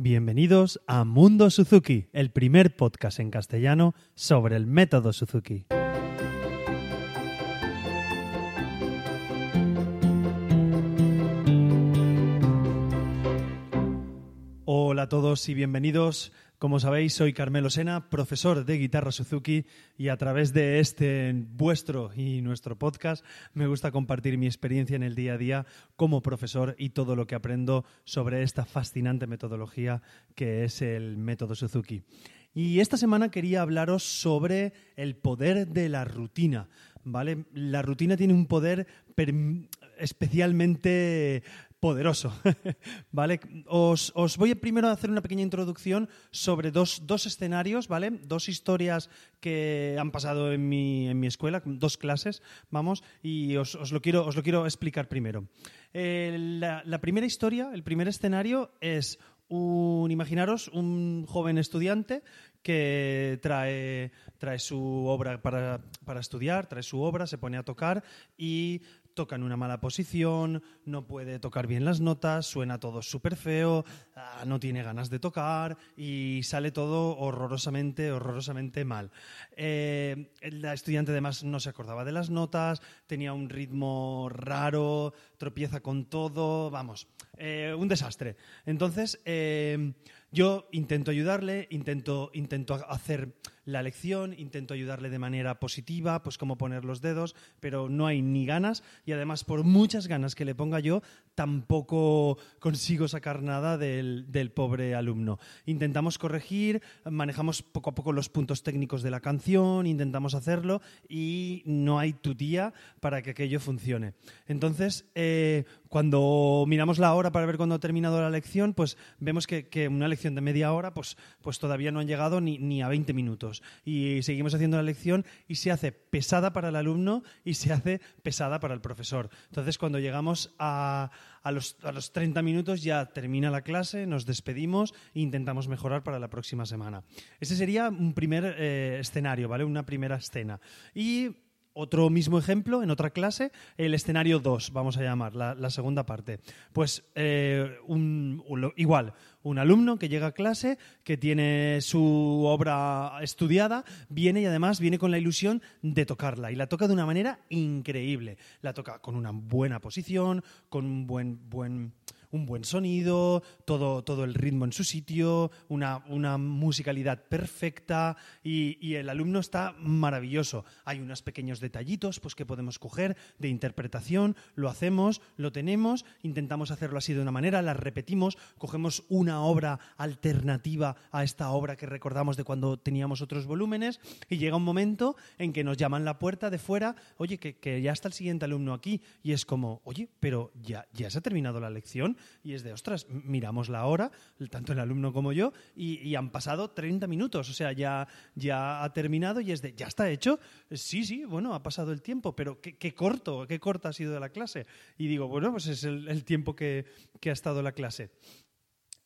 Bienvenidos a Mundo Suzuki, el primer podcast en castellano sobre el método Suzuki. Hola a todos y bienvenidos. Como sabéis, soy Carmelo Sena, profesor de guitarra Suzuki y a través de este vuestro y nuestro podcast me gusta compartir mi experiencia en el día a día como profesor y todo lo que aprendo sobre esta fascinante metodología que es el método Suzuki. Y esta semana quería hablaros sobre el poder de la rutina. ¿Vale? La rutina tiene un poder especialmente poderoso. ¿Vale? Os, voy primero a hacer una pequeña introducción sobre dos, escenarios, ¿vale? Dos historias que han pasado en mi, en mi escuela, dos clases, vamos, y os, lo, quiero, os lo quiero explicar primero. Eh, la, la primera historia, el primer escenario es un, imaginaros, un joven estudiante que trae, trae su obra para, para, estudiar, trae su obra, se pone a tocar y toca en una mala posición, no puede tocar bien las notas, suena todo súper feo, ah, no tiene ganas de tocar y sale todo horrorosamente, horrorosamente mal. Eh, la estudiante además no se acordaba de las notas, tenía un ritmo raro, tropieza con todo, vamos, eh, un desastre. Entonces, eh, yo intento ayudarle, intento, intento hacer la lección, intento ayudarle de manera positiva, pues como poner los dedos, pero no hay ni ganas y además por muchas ganas que le ponga yo, tampoco consigo sacar nada del, pobre alumno. Intentamos corregir, manejamos poco a poco los puntos técnicos de la canción, intentamos hacerlo y no hay tutía para que aquello funcione. Entonces, eh, cuando miramos la hora para ver cuándo ha terminado la lección, pues vemos que, una lección de media hora, pues, pues todavía no han llegado ni, ni a 20 minutos y seguimos haciendo la lección y se hace pesada para el alumno y se hace pesada para el profesor. Entonces, cuando llegamos a, los, a los 30 minutos ya termina la clase, nos despedimos e intentamos mejorar para la próxima semana. Ese sería un primer eh, escenario, ¿vale? Una primera escena. Y otro mismo ejemplo, en otra clase, el escenario 2, vamos a llamar, la, segunda parte. Pues eh, igual, un alumno que llega a clase, que tiene su obra estudiada, viene y además viene con la ilusión de tocarla. Y la toca de una manera increíble. La toca con una buena posición, con un buen, buen un buen sonido, todo, todo el ritmo en su sitio, una, musicalidad perfecta y, el alumno está maravilloso. Hay unos pequeños detallitos pues, que podemos coger de interpretación, lo hacemos, lo tenemos, intentamos hacerlo así de una manera, la repetimos, cogemos una obra alternativa a esta obra que recordamos de cuando teníamos otros volúmenes y llega un momento en que nos llaman la puerta de fuera, oye, que, ya está el siguiente alumno aquí y es como, oye, pero ya, ya se ha terminado la lección y es de, ostras, miramos la hora, tanto el alumno como yo, y, han pasado 30 minutos, o sea, ya, ya ha terminado y es de, ¿ya está hecho? Sí, sí, bueno, ha pasado el tiempo, pero qué, corto, qué corta ha sido la clase. Y digo, bueno, pues es el, tiempo que, ha estado la clase.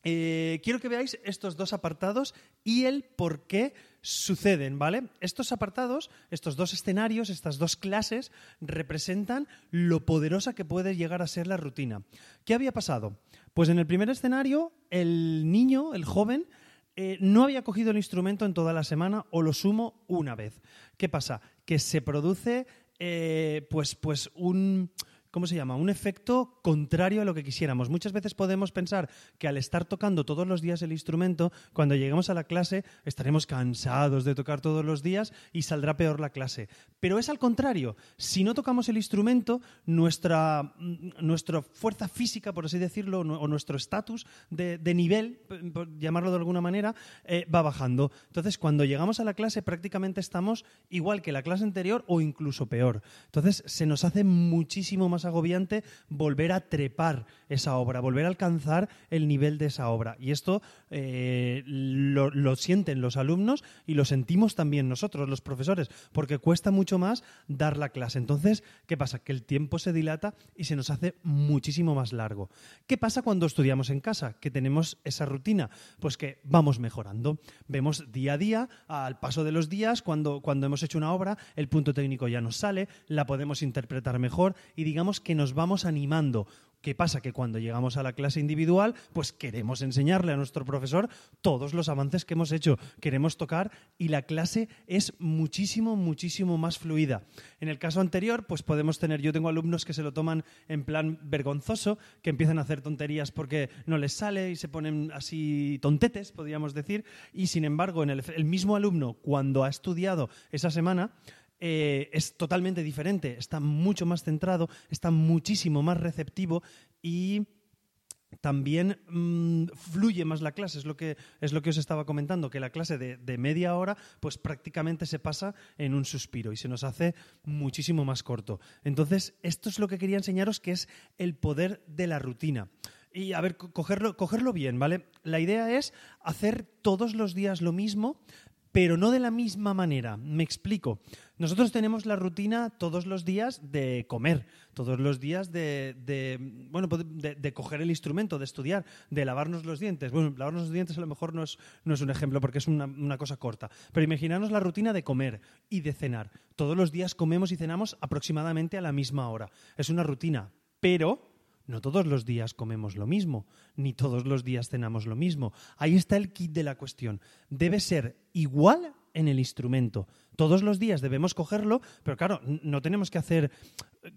Eh, quiero que veáis estos dos apartados y el por qué suceden, ¿vale? Estos apartados, estos dos escenarios, estas dos clases, representan lo poderosa que puede llegar a ser la rutina. ¿Qué había pasado? Pues en el primer escenario, el niño, el joven, eh, no había cogido el instrumento en toda la semana o lo sumo una vez. ¿Qué pasa? Que se produce eh, pues, pues un ¿cómo se llama? Un efecto contrario a lo que quisiéramos. Muchas veces podemos pensar que al estar tocando todos los días el instrumento, cuando lleguemos a la clase estaremos cansados de tocar todos los días y saldrá peor la clase. Pero es al contrario. Si no tocamos el instrumento, nuestra, nuestra fuerza física, por así decirlo, o nuestro estatus de, nivel, por llamarlo de alguna manera, eh, va bajando. Entonces, cuando llegamos a la clase, prácticamente estamos igual que la clase anterior o incluso peor. Entonces, se nos hace muchísimo más agobiante volver a trepar esa obra, volver a alcanzar el nivel de esa obra. Y esto eh, lo, sienten los alumnos y lo sentimos también nosotros, los profesores, porque cuesta mucho más dar la clase. Entonces, ¿qué pasa? Que el tiempo se dilata y se nos hace muchísimo más largo. ¿Qué pasa cuando estudiamos en casa? Que tenemos esa rutina. Pues que vamos mejorando. Vemos día a día, al paso de los días, cuando, cuando hemos hecho una obra, el punto técnico ya nos sale, la podemos interpretar mejor y digamos que nos vamos animando ¿Qué pasa? Que cuando llegamos a la clase individual, pues queremos enseñarle a nuestro profesor todos los avances que hemos hecho, queremos tocar y la clase es muchísimo, muchísimo más fluida. En el caso anterior, pues podemos tener, yo tengo alumnos que se lo toman en plan vergonzoso, que empiezan a hacer tonterías porque no les sale y se ponen así tontetes, podríamos decir, y sin embargo, en el, el mismo alumno, cuando ha estudiado esa semana, eh, es totalmente diferente, está mucho más centrado, está muchísimo más receptivo y también mm, fluye más la clase, es lo, que, es lo que os estaba comentando, que la clase de, de, media hora pues prácticamente se pasa en un suspiro y se nos hace muchísimo más corto. Entonces, esto es lo que quería enseñaros, que es el poder de la rutina. Y a ver, cogerlo, cogerlo bien, ¿vale? La idea es hacer todos los días lo mismo, pero no de la misma manera. Me explico. Nosotros tenemos la rutina todos los días de comer, todos los días de, bueno, pues de, coger el instrumento, de estudiar, de lavarnos los dientes. Bueno, lavarnos los dientes a lo mejor no es, no es un ejemplo porque es una, una cosa corta, pero imaginaros la rutina de comer y de cenar. Todos los días comemos y cenamos aproximadamente a la misma hora. Es una rutina, pero no todos los días comemos lo mismo, ni todos los días cenamos lo mismo. Ahí está el kit de la cuestión. Debe ser igual en el instrumento. Todos los días debemos cogerlo, pero claro, no tenemos que hacer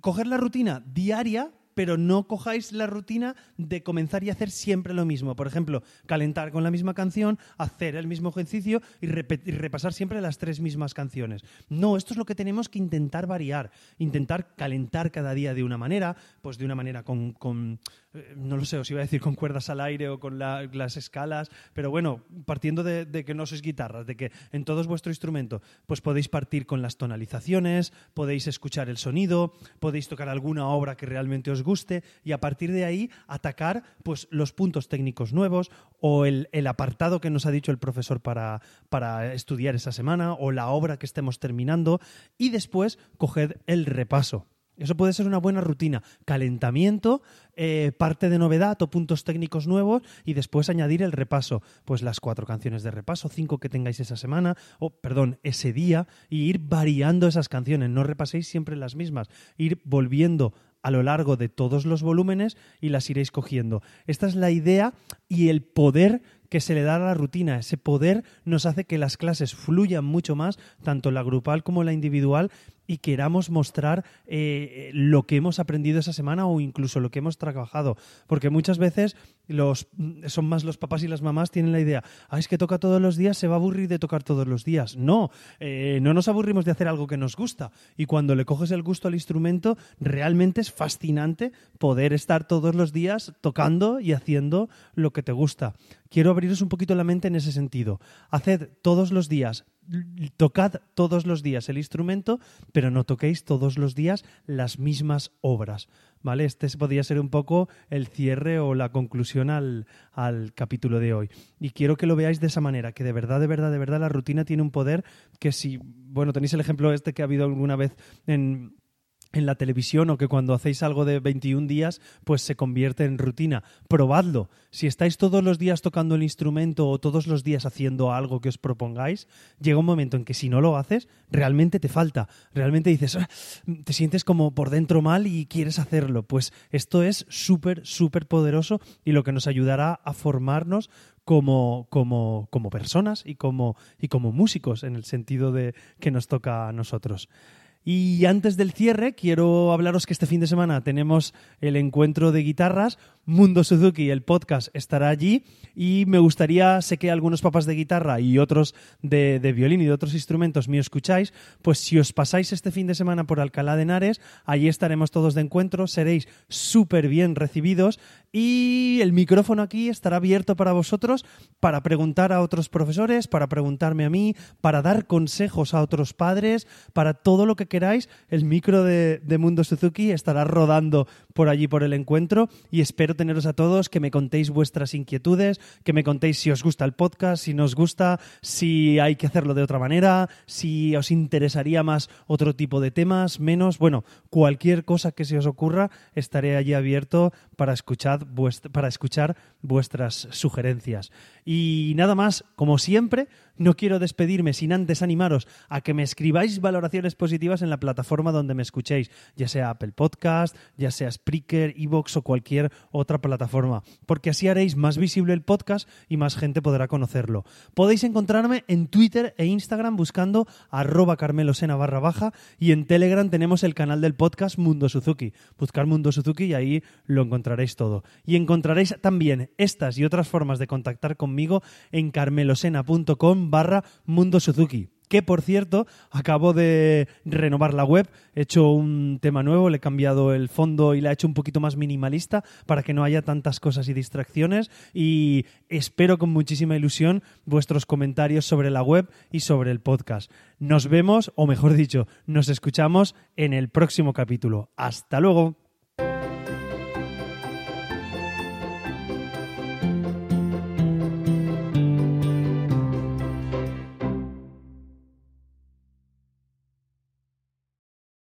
coger la rutina diaria pero no cojáis la rutina de comenzar y hacer siempre lo mismo. Por ejemplo, calentar con la misma canción, hacer el mismo ejercicio y, repasar siempre las tres mismas canciones. No, esto es lo que tenemos que intentar variar, intentar calentar cada día de una manera, pues de una manera con, eh, no lo sé, os iba a decir con cuerdas al aire o con las escalas, pero bueno, partiendo de, que no sois guitarras, de que en todos vuestro instrumento, pues podéis partir con las tonalizaciones, podéis escuchar el sonido, podéis tocar alguna obra que realmente os guste y a partir de ahí atacar pues los puntos técnicos nuevos o el, el apartado que nos ha dicho el profesor para, para estudiar esa semana o la obra que estemos terminando y después coged el repaso. Eso puede ser una buena rutina. Calentamiento, eh, parte de novedad o puntos técnicos nuevos y después añadir el repaso. Pues las cuatro canciones de repaso, cinco que tengáis esa semana, o perdón, ese día, y ir variando esas canciones. No repaséis siempre las mismas. Ir volviendo a lo largo de todos los volúmenes y las iréis cogiendo. Esta es la idea y el poder que se le da a la rutina. Ese poder nos hace que las clases fluyan mucho más, tanto la grupal como la individual, y queramos mostrar eh, lo que hemos aprendido esa semana o incluso lo que hemos trabajado. Porque muchas veces los, son más los papás y las mamás tienen la idea, es que toca todos los días, se va a aburrir de tocar todos los días. No, eh, no nos aburrimos de hacer algo que nos gusta. Y cuando le coges el gusto al instrumento, realmente es fascinante poder estar todos los días tocando y haciendo lo que te gusta. Quiero abriros un poquito la mente en ese sentido. Haced todos los días tocad todos los días el instrumento, pero no toquéis todos los días las mismas obras. ¿Vale? Este podría ser un poco el cierre o la conclusión al, al capítulo de hoy. Y quiero que lo veáis de esa manera, que de verdad, de verdad, de verdad la rutina tiene un poder que si, bueno, tenéis el ejemplo este que ha habido alguna vez en en la televisión o que cuando hacéis algo de 21 días pues se convierte en rutina. Probadlo. Si estáis todos los días tocando el instrumento o todos los días haciendo algo que os propongáis, llega un momento en que si no lo haces, realmente te falta. Realmente dices, ah", te sientes como por dentro mal y quieres hacerlo. Pues esto es súper, súper poderoso y lo que nos ayudará a formarnos como, como, como personas y como, y como músicos en el sentido de que nos toca a nosotros. Y antes del cierre, quiero hablaros que este fin de semana tenemos el encuentro de guitarras. Mundo Suzuki, el podcast, estará allí. Y me gustaría, sé que algunos papás de guitarra y otros de, violín y de otros instrumentos me escucháis, pues si os pasáis este fin de semana por Alcalá de Henares, allí estaremos todos de encuentro, seréis súper bien recibidos y el micrófono aquí estará abierto para vosotros para preguntar a otros profesores, para preguntarme a mí, para dar consejos a otros padres, para todo lo que queráis. El micro de, Mundo Suzuki estará rodando por allí por el encuentro y espero teneros a todos, que me contéis vuestras inquietudes, que me contéis si os gusta el podcast, si no os gusta, si hay que hacerlo de otra manera, si os interesaría más otro tipo de temas, menos, bueno, cualquier cosa que se os ocurra, estaré allí abierto para escuchar para escuchar vuestras sugerencias. Y nada más, como siempre, no quiero despedirme sin antes animaros a que me escribáis valoraciones positivas en la plataforma donde me escuchéis, ya sea Apple Podcast, ya sea Spreaker, Evox o cualquier otra plataforma, porque así haréis más visible el podcast y más gente podrá conocerlo. Podéis encontrarme en Twitter e Instagram buscando arroba carmelosena barra baja y en Telegram tenemos el canal del podcast Mundo Suzuki. Buscar Mundo Suzuki y ahí lo encontraréis todo. Y encontraréis también estas y otras formas de contactar conmigo en carmelosena.com barra Mundo Suzuki que por cierto acabo de renovar la web, he hecho un tema nuevo, le he cambiado el fondo y la he hecho un poquito más minimalista para que no haya tantas cosas y distracciones y espero con muchísima ilusión vuestros comentarios sobre la web y sobre el podcast. Nos vemos, o mejor dicho, nos escuchamos en el próximo capítulo. Hasta luego.